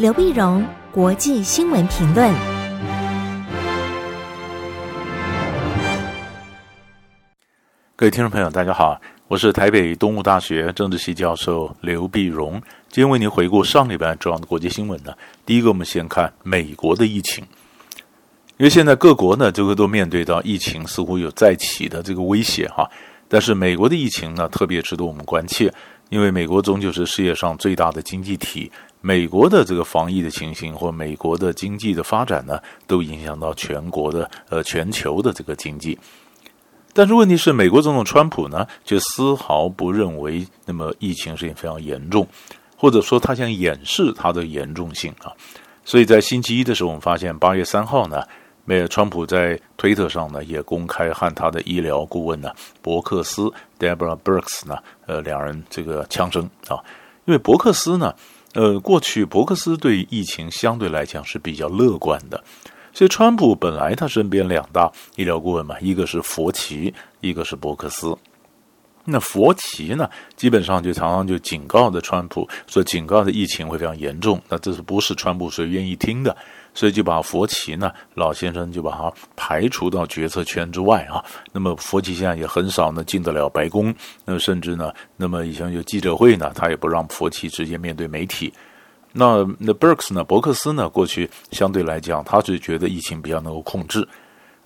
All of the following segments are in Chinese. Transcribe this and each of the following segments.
刘碧荣，国际新闻评论。各位听众朋友，大家好，我是台北东吴大学政治系教授刘碧荣，今天为您回顾上礼拜重要的国际新闻呢。第一个，我们先看美国的疫情，因为现在各国呢，这个都面对到疫情似乎有再起的这个威胁哈，但是美国的疫情呢，特别值得我们关切，因为美国终究是世界上最大的经济体。美国的这个防疫的情形，或美国的经济的发展呢，都影响到全国的呃全球的这个经济。但是问题是，美国总统川普呢，却丝毫不认为那么疫情是非常严重，或者说他想掩饰它的严重性啊。所以在星期一的时候，我们发现八月三号呢，美川普在推特上呢也公开和他的医疗顾问呢伯克斯 Deborah Birx 呢，呃两人这个枪声啊，因为伯克斯呢。呃，过去伯克斯对疫情相对来讲是比较乐观的，所以川普本来他身边两大医疗顾问嘛，一个是佛奇，一个是伯克斯。那佛奇呢，基本上就常常就警告的川普，说警告的疫情会非常严重，那这是不是川普所愿意听的？所以就把佛奇呢，老先生就把他排除到决策圈之外啊。那么佛奇现在也很少呢进得了白宫，那么甚至呢，那么以前有记者会呢，他也不让佛奇直接面对媒体。那那 Birx 呢，伯克斯呢，过去相对来讲，他是觉得疫情比较能够控制。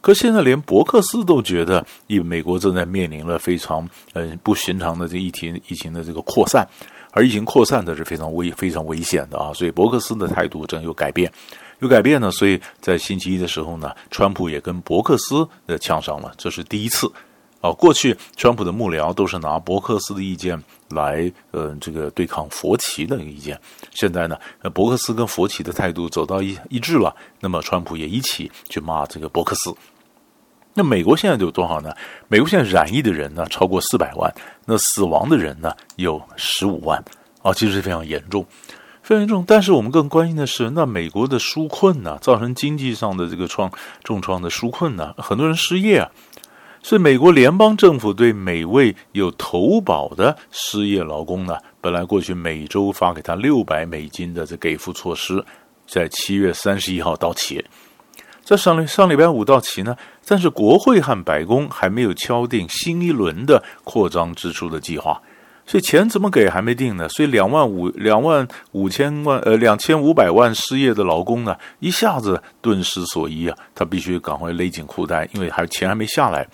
可现在连伯克斯都觉得，因为美国正在面临了非常呃不寻常的这疫情疫情的这个扩散，而疫情扩散的是非常危非常危险的啊。所以伯克斯的态度正有改变。有改变呢，所以在星期一的时候呢，川普也跟伯克斯呃呛上了，这是第一次。啊，过去川普的幕僚都是拿伯克斯的意见来呃这个对抗佛奇的意见，现在呢，呃伯克斯跟佛奇的态度走到一一致了，那么川普也一起去骂这个伯克斯。那美国现在有多少呢？美国现在染疫的人呢超过四百万，那死亡的人呢有十五万，啊，其实非常严重。非常重，但是我们更关心的是，那美国的纾困呢，造成经济上的这个创重创的纾困呢，很多人失业啊，所以美国联邦政府对每位有投保的失业劳工呢，本来过去每周发给他六百美金的这给付措施，在七月三十一号到期，在上上礼拜五到期呢，但是国会和白宫还没有敲定新一轮的扩张支出的计划。所以钱怎么给还没定呢？所以两万五两万五千万呃两千五百万失业的劳工呢，一下子顿失所依啊！他必须赶快勒紧裤带，因为还钱还没下来。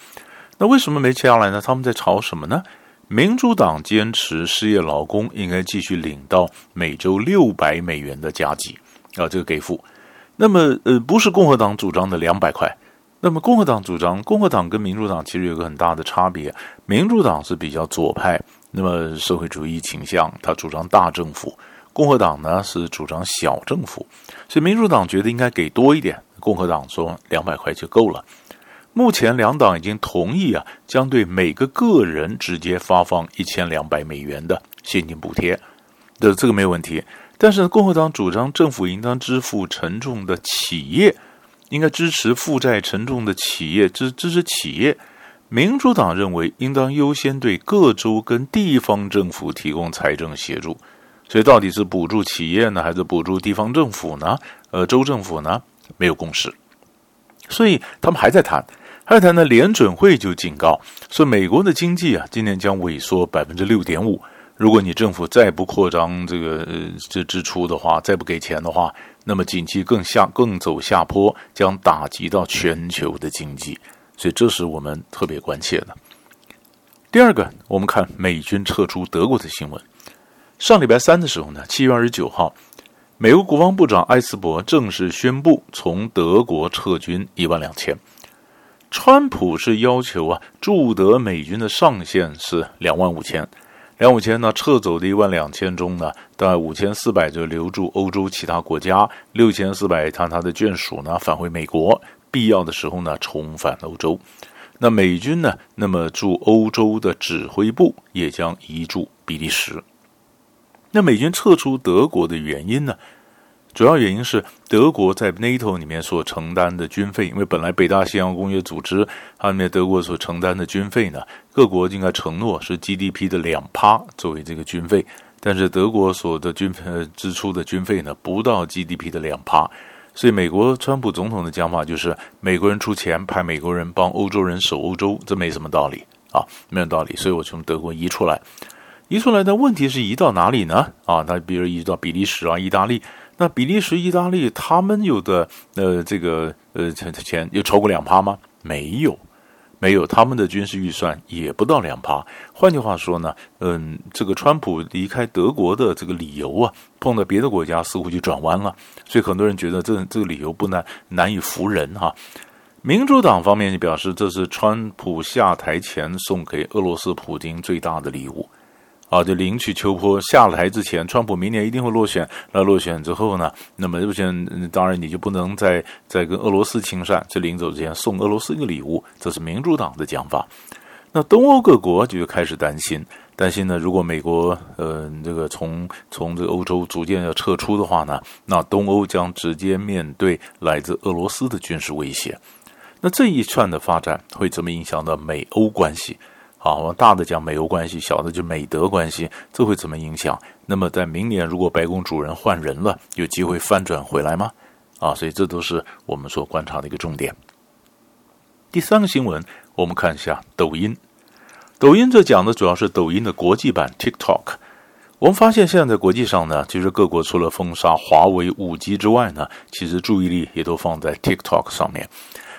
那为什么没下来呢？他们在吵什么呢？民主党坚持失业劳工应该继续领到每周六百美元的加急啊，这个给付。那么呃，不是共和党主张的两百块。那么共和党主张，共和党跟民主党其实有个很大的差别，民主党是比较左派。那么社会主义倾向，他主张大政府；共和党呢是主张小政府，所以民主党觉得应该给多一点，共和党说两百块就够了。目前两党已经同意啊，将对每个个人直接发放一千两百美元的现金补贴，的这个没有问题。但是共和党主张政府应当支付沉重的企业，应该支持负债沉重的企业，支支持企业。民主党认为应当优先对各州跟地方政府提供财政协助，所以到底是补助企业呢，还是补助地方政府呢？呃，州政府呢，没有共识，所以他们还在谈，还在谈呢。联准会就警告说，美国的经济啊，今年将萎缩百分之六点五。如果你政府再不扩张这个呃这支出的话，再不给钱的话，那么景气更下更走下坡，将打击到全球的经济。所以这是我们特别关切的。第二个，我们看美军撤出德国的新闻。上礼拜三的时候呢，七月二十九号，美国国防部长埃斯珀正式宣布从德国撤军一万两千。川普是要求啊，驻德美军的上限是两万五千，两五千呢，撤走的一万两千中呢，大概五千四百就留驻欧洲其他国家，六千四百他他的眷属呢返回美国。必要的时候呢，重返欧洲。那美军呢？那么驻欧洲的指挥部也将移驻比利时。那美军撤出德国的原因呢？主要原因是德国在 NATO 里面所承担的军费，因为本来北大西洋公约组织它里面德国所承担的军费呢，各国应该承诺是 GDP 的两趴作为这个军费。但是德国所的军费支出的军费呢，不到 GDP 的两趴，所以美国川普总统的讲法就是美国人出钱派美国人帮欧洲人守欧洲，这没什么道理啊，没有道理，所以我从德国移出来，移出来的问题是移到哪里呢？啊，那比如移到比利时啊、意大利。那比利时、意大利，他们有的呃，这个呃钱钱有超过两趴吗？没有，没有，他们的军事预算也不到两趴。换句话说呢，嗯，这个川普离开德国的这个理由啊，碰到别的国家似乎就转弯了，所以很多人觉得这这个理由不难难以服人哈。民主党方面就表示，这是川普下台前送给俄罗斯普京最大的礼物。啊，就领取秋波下了台之前，川普明年一定会落选。那落选之后呢？那么落选，当然你就不能再再跟俄罗斯亲善。这临走之前送俄罗斯一个礼物，这是民主党的讲法。那东欧各国就开始担心，担心呢，如果美国呃这个从从这个欧洲逐渐要撤出的话呢，那东欧将直接面对来自俄罗斯的军事威胁。那这一串的发展会怎么影响到美欧关系？好，我们大的讲美欧关系，小的就美德关系，这会怎么影响？那么在明年，如果白宫主人换人了，有机会翻转回来吗？啊，所以这都是我们所观察的一个重点。第三个新闻，我们看一下抖音。抖音这讲的主要是抖音的国际版 TikTok。我们发现现在在国际上呢，其实各国除了封杀华为 5G 之外呢，其实注意力也都放在 TikTok 上面。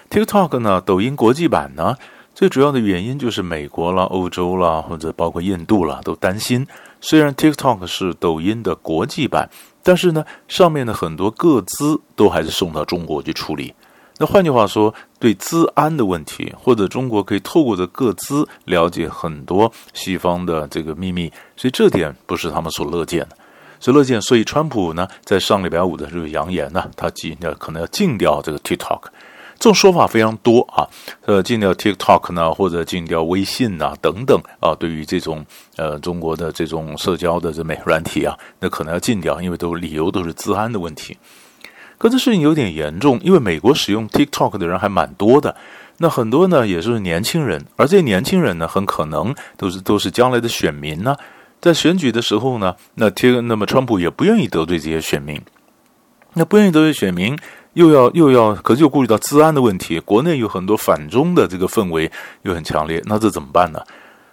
TikTok 呢，抖音国际版呢？最主要的原因就是美国啦、欧洲啦，或者包括印度啦，都担心。虽然 TikTok 是抖音的国际版，但是呢，上面的很多个资都还是送到中国去处理。那换句话说，对资安的问题，或者中国可以透过这个资了解很多西方的这个秘密，所以这点不是他们所乐见的。所乐见，所以川普呢，在上礼拜五的时候扬言呢，他今天可能要禁掉这个 TikTok。这种说法非常多啊，呃，禁掉 TikTok 呢，或者禁掉微信呐，等等啊。对于这种呃中国的这种社交的这美软体啊，那可能要禁掉，因为都理由都是治安的问题。可这事情有点严重，因为美国使用 TikTok 的人还蛮多的，那很多呢也就是年轻人，而这些年轻人呢，很可能都是都是将来的选民呢，在选举的时候呢，那贴那么川普也不愿意得罪这些选民，那不愿意得罪选民。又要又要，可是又顾虑到治安的问题，国内有很多反中的这个氛围又很强烈，那这怎么办呢？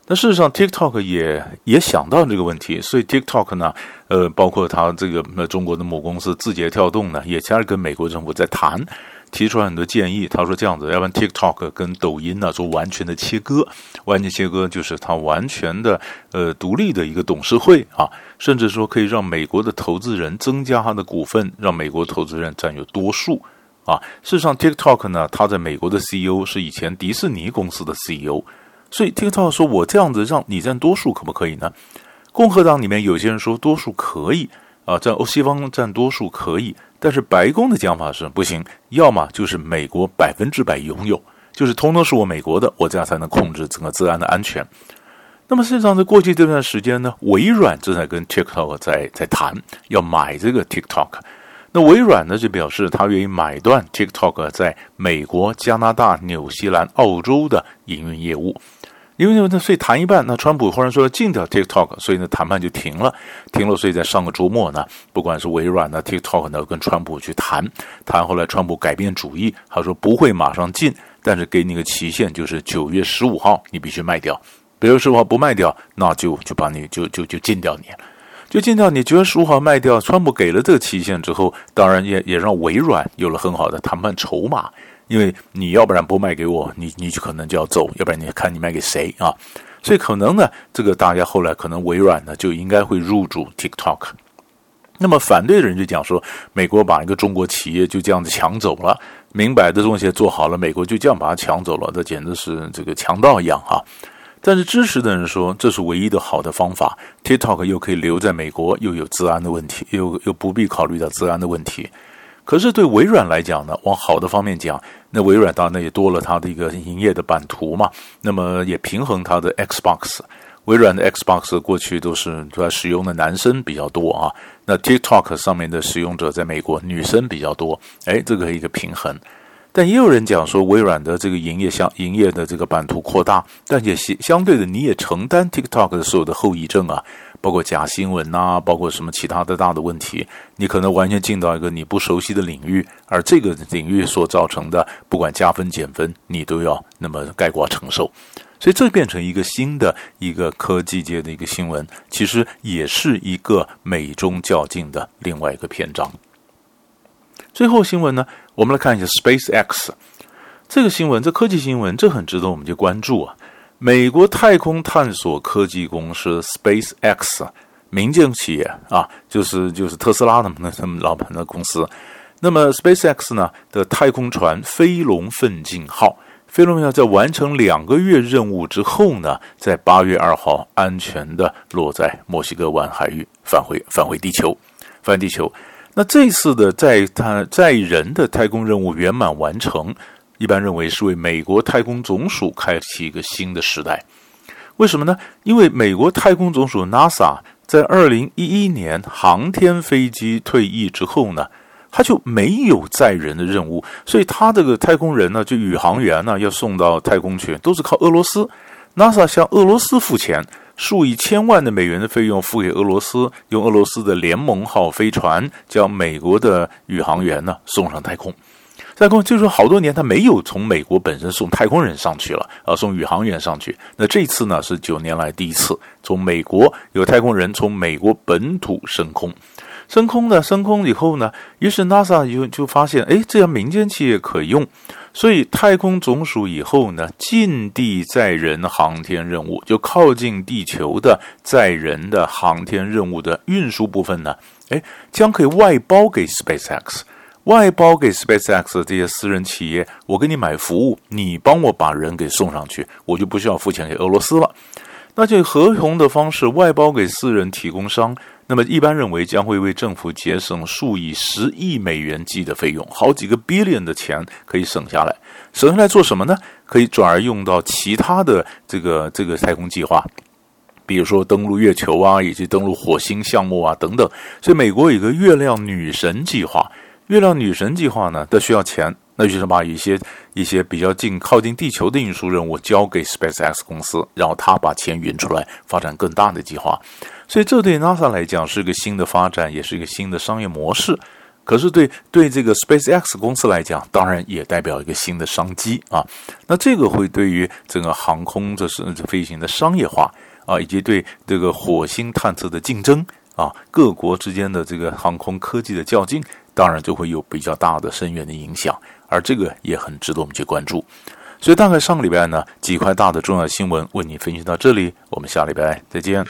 那事实上，TikTok 也也想到这个问题，所以 TikTok 呢，呃，包括它这个那中国的母公司字节跳动呢，也开始跟美国政府在谈。提出来很多建议，他说这样子，要不然 TikTok 跟抖音呢做完全的切割，完全切割就是它完全的呃独立的一个董事会啊，甚至说可以让美国的投资人增加他的股份，让美国投资人占有多数啊。事实上，TikTok 呢，他在美国的 CEO 是以前迪士尼公司的 CEO，所以 TikTok 说我这样子让你占多数可不可以呢？共和党里面有些人说多数可以啊，在欧西方占多数可以。但是白宫的讲法是不行，要么就是美国百分之百拥有，就是通通是我美国的，我这样才能控制整个治安的安全。那么实际上在过去这段时间呢，微软正在跟 TikTok 在在谈要买这个 TikTok，那微软呢就表示他愿意买断 TikTok 在美国、加拿大、纽西兰、澳洲的营运业务。因为呢，所以谈一半，那川普忽然说要禁掉 TikTok，所以呢谈判就停了，停了。所以在上个周末呢，不管是微软呢、TikTok 呢，跟川普去谈，谈后来川普改变主意，他说不会马上禁，但是给你个期限，就是九月十五号你必须卖掉。比如十五号不卖掉，那就就把你就就就禁掉你，就禁掉你。九月十五号卖掉，川普给了这个期限之后，当然也也让微软有了很好的谈判筹码。因为你要不然不卖给我，你你就可能就要走，要不然你看你卖给谁啊？所以可能呢，这个大家后来可能微软呢就应该会入驻 TikTok。那么反对的人就讲说，美国把一个中国企业就这样子抢走了，明摆的东西做好了，美国就这样把它抢走了，这简直是这个强盗一样哈。但是支持的人说，这是唯一的好的方法，TikTok 又可以留在美国，又有治安的问题，又又不必考虑到治安的问题。可是对微软来讲呢，往好的方面讲，那微软当然也多了它的一个营业的版图嘛，那么也平衡它的 Xbox。微软的 Xbox 过去都是主要使用的男生比较多啊，那 TikTok 上面的使用者在美国女生比较多，哎，这个一个平衡。但也有人讲说，微软的这个营业相营业的这个版图扩大，但也相相对的，你也承担 TikTok 的所有的后遗症啊，包括假新闻呐，包括什么其他的大的问题，你可能完全进到一个你不熟悉的领域，而这个领域所造成的不管加分减分，你都要那么概括承受。所以这变成一个新的一个科技界的一个新闻，其实也是一个美中较劲的另外一个篇章。最后新闻呢，我们来看一下 SpaceX 这个新闻，这科技新闻，这很值得我们去关注啊。美国太空探索科技公司 SpaceX 民间企业啊，就是就是特斯拉的那他们老板的公司。那么 SpaceX 呢的太空船飞龙奋进号，飞龙奋进号在完成两个月任务之后呢，在八月二号安全的落在墨西哥湾海域返回返回地球，返回地球。那这次的载他载人的太空任务圆满完成。一般认为是为美国太空总署开启一个新的时代，为什么呢？因为美国太空总署 NASA 在二零一一年航天飞机退役之后呢，它就没有载人的任务，所以它这个太空人呢，就宇航员呢，要送到太空去，都是靠俄罗斯。NASA 向俄罗斯付钱，数以千万的美元的费用付给俄罗斯，用俄罗斯的联盟号飞船将美国的宇航员呢送上太空。太空就是说，好多年他没有从美国本身送太空人上去了，啊，送宇航员上去。那这次呢，是九年来第一次从美国有太空人从美国本土升空，升空呢，升空以后呢，于是 NASA 就就发现，哎，这样民间企业可用，所以太空总署以后呢，近地载人航天任务就靠近地球的载人的航天任务的运输部分呢，哎，将可以外包给 SpaceX。外包给 SpaceX 的这些私人企业，我给你买服务，你帮我把人给送上去，我就不需要付钱给俄罗斯了。那就合同的方式外包给私人提供商，那么一般认为将会为政府节省数以十亿美元计的费用，好几个 billion 的钱可以省下来。省下来做什么呢？可以转而用到其他的这个这个太空计划，比如说登陆月球啊，以及登陆火星项目啊等等。所以美国有一个月亮女神计划。月亮女神计划呢，都需要钱，那就是把一些一些比较近、靠近地球的运输任务交给 SpaceX 公司，然后他把钱运出来，发展更大的计划。所以这对 NASA 来讲是一个新的发展，也是一个新的商业模式。可是对对这个 SpaceX 公司来讲，当然也代表一个新的商机啊。那这个会对于整个航空这是飞行的商业化啊，以及对这个火星探测的竞争啊，各国之间的这个航空科技的较劲。当然就会有比较大的深远的影响，而这个也很值得我们去关注。所以大概上个礼拜呢，几块大的重要新闻为你分析到这里，我们下礼拜再见。